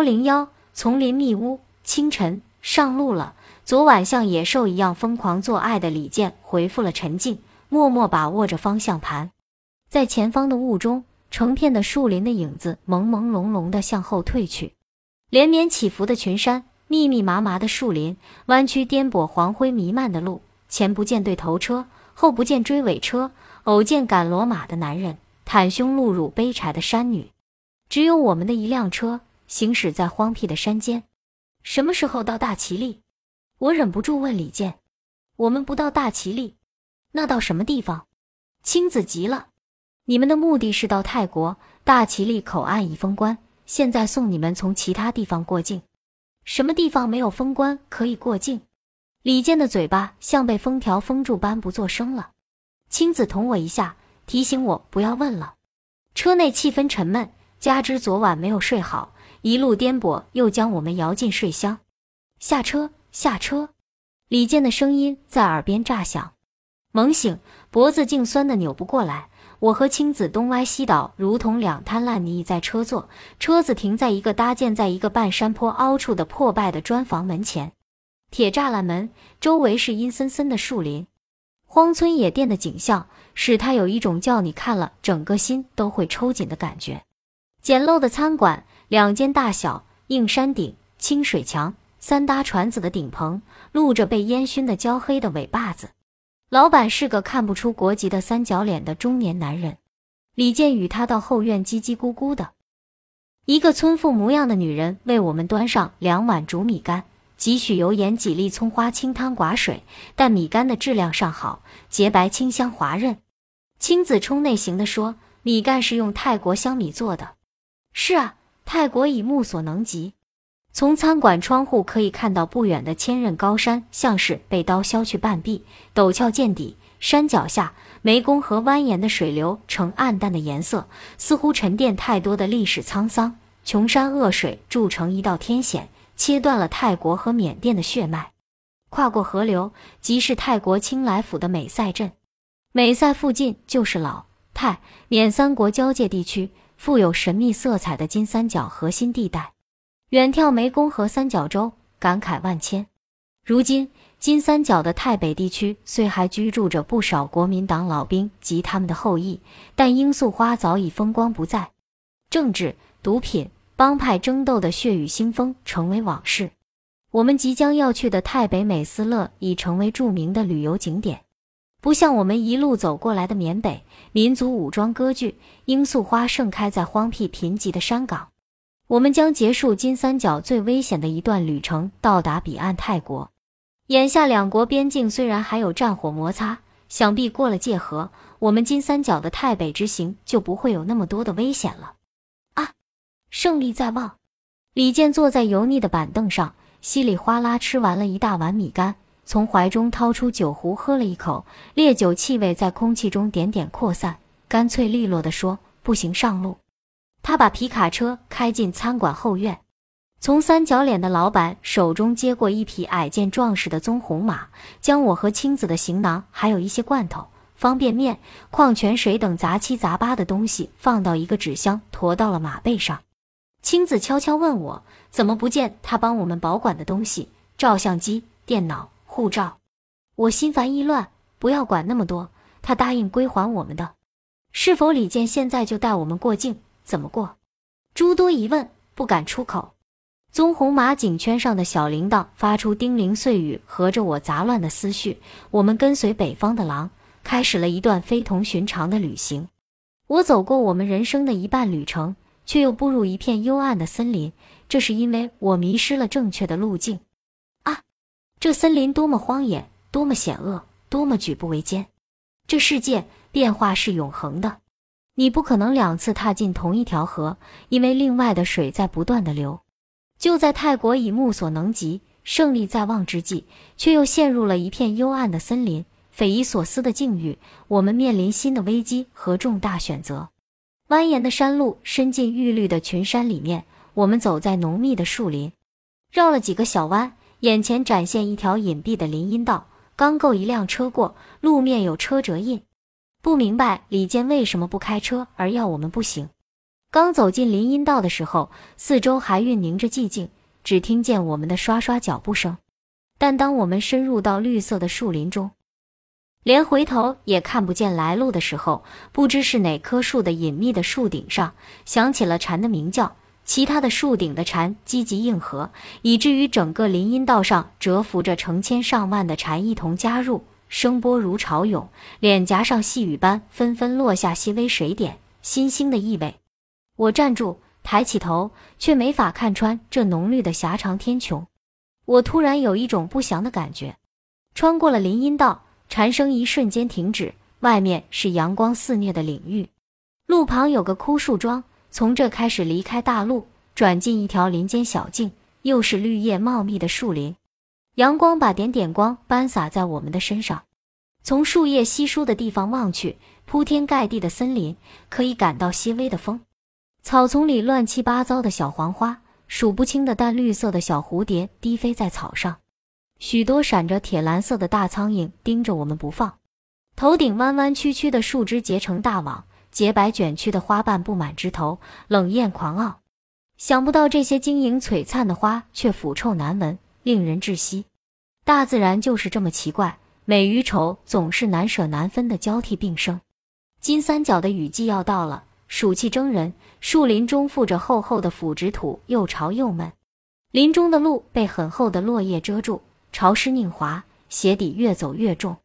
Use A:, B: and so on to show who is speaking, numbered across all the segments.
A: 幺零幺，丛林密屋，清晨上路了。昨晚像野兽一样疯狂做爱的李健回复了沉静，默默把握着方向盘，在前方的雾中，成片的树林的影子朦朦胧胧地向后退去，连绵起伏的群山，密密麻麻的树林，弯曲颠簸，黄灰弥漫的路，前不见对头车，后不见追尾车，偶见赶骡马的男人，袒胸露乳背柴的山女，只有我们的一辆车行驶在荒僻的山间。什么时候到大齐力？我忍不住问李健：“我们不到大齐力，那到什么地方？”青子急了：“你们的目的是到泰国大齐力口岸已封关，现在送你们从其他地方过境。什么地方没有封关可以过境？”李健的嘴巴像被封条封住般不作声了。青子捅我一下，提醒我不要问了。车内气氛沉闷，加之昨晚没有睡好，一路颠簸，又将我们摇进睡乡。下车。下车，李健的声音在耳边炸响，猛醒，脖子竟酸得扭不过来。我和青子东歪西倒，如同两滩烂泥在车座。车子停在一个搭建在一个半山坡凹处的破败的砖房门前，铁栅栏门周围是阴森森的树林，荒村野店的景象使他有一种叫你看了整个心都会抽紧的感觉。简陋的餐馆，两间大小，硬山顶，清水墙。三搭船子的顶棚露着被烟熏的焦黑的尾巴子，老板是个看不出国籍的三角脸的中年男人。李健与他到后院叽叽咕咕的，一个村妇模样的女人为我们端上两碗煮米干，几许油盐几粒葱花，清汤寡水，但米干的质量尚好，洁白清香滑润。青子冲内行的说：“米干是用泰国香米做的。”是啊，泰国已目所能及。从餐馆窗户可以看到不远的千仞高山，像是被刀削去半壁，陡峭见底。山脚下，湄公河蜿蜒的水流呈暗淡的颜色，似乎沉淀太多的历史沧桑。穷山恶水筑成一道天险，切断了泰国和缅甸的血脉。跨过河流，即是泰国清莱府的美赛镇。美赛附近就是老泰缅三国交界地区，富有神秘色彩的金三角核心地带。远眺湄公河三角洲，感慨万千。如今金三角的泰北地区虽还居住着不少国民党老兵及他们的后裔，但罂粟花早已风光不再，政治、毒品、帮派争斗的血雨腥风成为往事。我们即将要去的泰北美斯乐已成为著名的旅游景点，不像我们一路走过来的缅北，民族武装割据，罂粟花盛开在荒僻贫瘠的山岗。我们将结束金三角最危险的一段旅程，到达彼岸泰国。眼下两国边境虽然还有战火摩擦，想必过了界河，我们金三角的泰北之行就不会有那么多的危险了。啊，胜利在望！李健坐在油腻的板凳上，稀里哗啦吃完了一大碗米干，从怀中掏出酒壶喝了一口，烈酒气味在空气中点点扩散，干脆利落地说：“不行，上路。”他把皮卡车开进餐馆后院，从三角脸的老板手中接过一匹矮健壮实的棕红马，将我和青子的行囊，还有一些罐头、方便面、矿泉水等杂七杂八的东西放到一个纸箱，驮到了马背上。青子悄悄问我：“怎么不见他帮我们保管的东西？照相机、电脑、护照？”我心烦意乱，不要管那么多。他答应归还我们的。是否李健现在就带我们过境？怎么过？诸多疑问不敢出口。棕红马颈圈上的小铃铛发出叮铃碎语，合着我杂乱的思绪。我们跟随北方的狼，开始了一段非同寻常的旅行。我走过我们人生的一半旅程，却又步入一片幽暗的森林。这是因为我迷失了正确的路径。这森林多么荒野，多么险恶，多么举步维艰！这世界变化是永恒的。你不可能两次踏进同一条河，因为另外的水在不断的流。就在泰国已目所能及、胜利在望之际，却又陷入了一片幽暗的森林，匪夷所思的境遇。我们面临新的危机和重大选择。蜿蜒的山路伸进郁绿的群山里面，我们走在浓密的树林，绕了几个小弯，眼前展现一条隐蔽的林荫道，刚够一辆车过，路面有车辙印。不明白李健为什么不开车，而要我们步行。刚走进林荫道的时候，四周还蕴凝着寂静，只听见我们的刷刷脚步声。但当我们深入到绿色的树林中，连回头也看不见来路的时候，不知是哪棵树的隐秘的树顶上响起了蝉的鸣叫。其他的树顶的蝉积极应和，以至于整个林荫道上蛰伏着成千上万的蝉一同加入，声波如潮涌，脸颊上细雨般纷纷落下细微水点，新兴的意味。我站住，抬起头，却没法看穿这浓绿的狭长天穹。我突然有一种不祥的感觉。穿过了林荫道，蝉声一瞬间停止，外面是阳光肆虐的领域，路旁有个枯树桩。从这开始离开大路，转进一条林间小径，又是绿叶茂密的树林。阳光把点点光斑洒在我们的身上。从树叶稀疏的地方望去，铺天盖地的森林，可以感到细微的风。草丛里乱七八糟的小黄花，数不清的淡绿色的小蝴蝶低飞在草上，许多闪着铁蓝色的大苍蝇盯着我们不放。头顶弯弯曲曲的树枝结成大网。洁白卷曲的花瓣布满枝头，冷艳狂傲。想不到这些晶莹璀璨的花却腐臭难闻，令人窒息。大自然就是这么奇怪，美与丑总是难舍难分的交替并生。金三角的雨季要到了，暑气蒸人，树林中覆着厚厚的腐殖土，又潮又闷。林中的路被很厚的落叶遮住，潮湿拧滑，鞋底越走越重。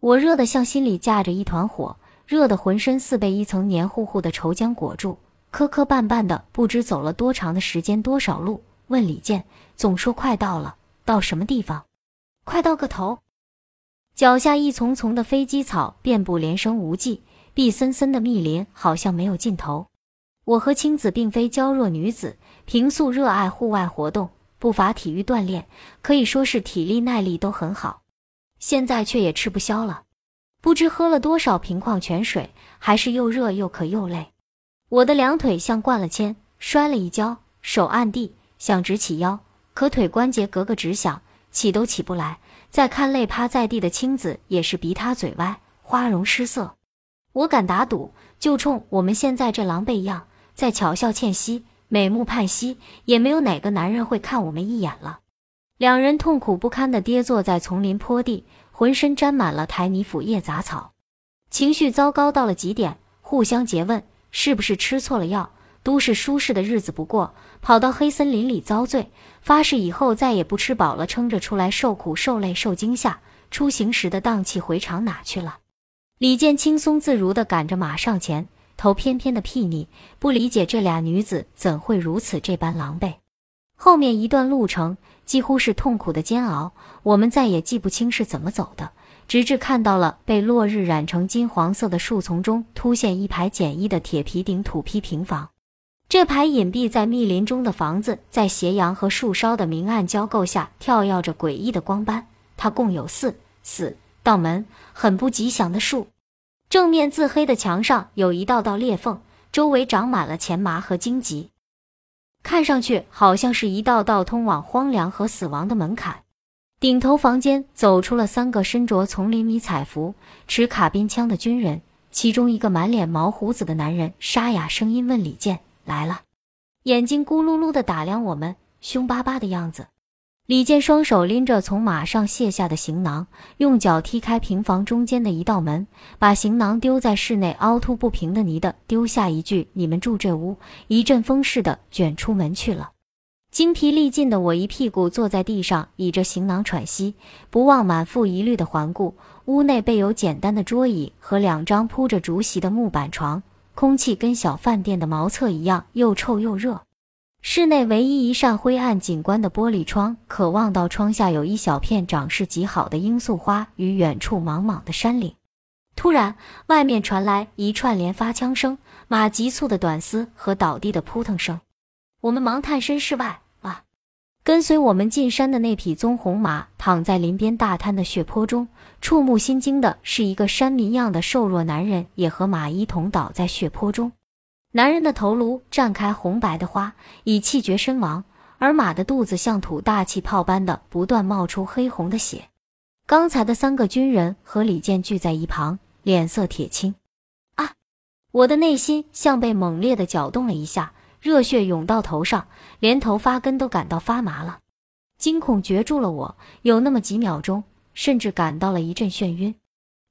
A: 我热得像心里架着一团火。热得浑身似被一层黏糊糊的稠浆裹住，磕磕绊绊的，不知走了多长的时间，多少路。问李健，总说快到了，到什么地方？快到个头！脚下一丛丛的飞机草遍布，连生无际，碧森森的密林好像没有尽头。我和青子并非娇弱女子，平素热爱户外活动，不乏体育锻炼，可以说是体力耐力都很好，现在却也吃不消了。不知喝了多少瓶矿泉水，还是又热又渴又累。我的两腿像灌了铅，摔了一跤，手按地，想直起腰，可腿关节咯咯直响，起都起不来。再看累趴在地的青子，也是鼻塌嘴歪，花容失色。我敢打赌，就冲我们现在这狼狈样，再巧笑倩兮，美目盼兮，也没有哪个男人会看我们一眼了。两人痛苦不堪地跌坐在丛林坡地。浑身沾满了苔泥腐叶杂草，情绪糟糕到了极点，互相诘问是不是吃错了药。都市舒适的日子不过，跑到黑森林里遭罪，发誓以后再也不吃饱了撑着出来受苦受累受惊吓。出行时的荡气回肠哪去了？李健轻松自如地赶着马上前，头偏偏的睥睨，不理解这俩女子怎会如此这般狼狈。后面一段路程。几乎是痛苦的煎熬，我们再也记不清是怎么走的，直至看到了被落日染成金黄色的树丛中凸现一排简易的铁皮顶土坯平房。这排隐蔽在密林中的房子，在斜阳和树梢的明暗交构下，跳跃着诡异的光斑。它共有四四道门，很不吉祥的树。正面自黑的墙上有一道道裂缝，周围长满了钱麻和荆棘。看上去好像是一道道通往荒凉和死亡的门槛。顶头房间走出了三个身着丛林迷彩服、持卡宾枪的军人，其中一个满脸毛胡子的男人沙哑声音问李健：“来了？”眼睛咕噜噜地打量我们，凶巴巴的样子。李健双手拎着从马上卸下的行囊，用脚踢开平房中间的一道门，把行囊丢在室内凹凸不平的泥的，丢下一句：“你们住这屋。”一阵风似的卷出门去了。精疲力尽的我一屁股坐在地上，倚着行囊喘息，不忘满腹疑虑的环顾。屋内备有简单的桌椅和两张铺着竹席的木板床，空气跟小饭店的茅厕一样，又臭又热。室内唯一一扇灰暗景观的玻璃窗，可望到窗下有一小片长势极好的罂粟花与远处茫茫的山岭。突然，外面传来一串连发枪声、马急促的短嘶和倒地的扑腾声。我们忙探身室外，啊！跟随我们进山的那匹棕红马躺在林边大滩的血泊中。触目心惊的是，一个山民样的瘦弱男人也和马一同倒在血泊中。男人的头颅绽开红白的花，已气绝身亡；而马的肚子像吐大气泡般的不断冒出黑红的血。刚才的三个军人和李健聚在一旁，脸色铁青。啊！我的内心像被猛烈的搅动了一下，热血涌到头上，连头发根都感到发麻了。惊恐攫住了我，有那么几秒钟，甚至感到了一阵眩晕。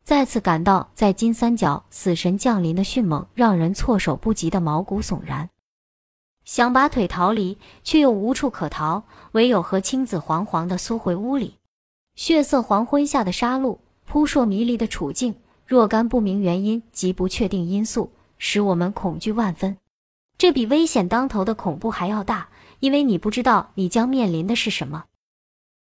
A: 再次感到在金三角死神降临的迅猛，让人措手不及的毛骨悚然。想拔腿逃离，却又无处可逃，唯有和青子惶惶地缩回屋里。血色黄昏下的杀戮，扑朔迷离的处境，若干不明原因及不确定因素，使我们恐惧万分。这比危险当头的恐怖还要大，因为你不知道你将面临的是什么。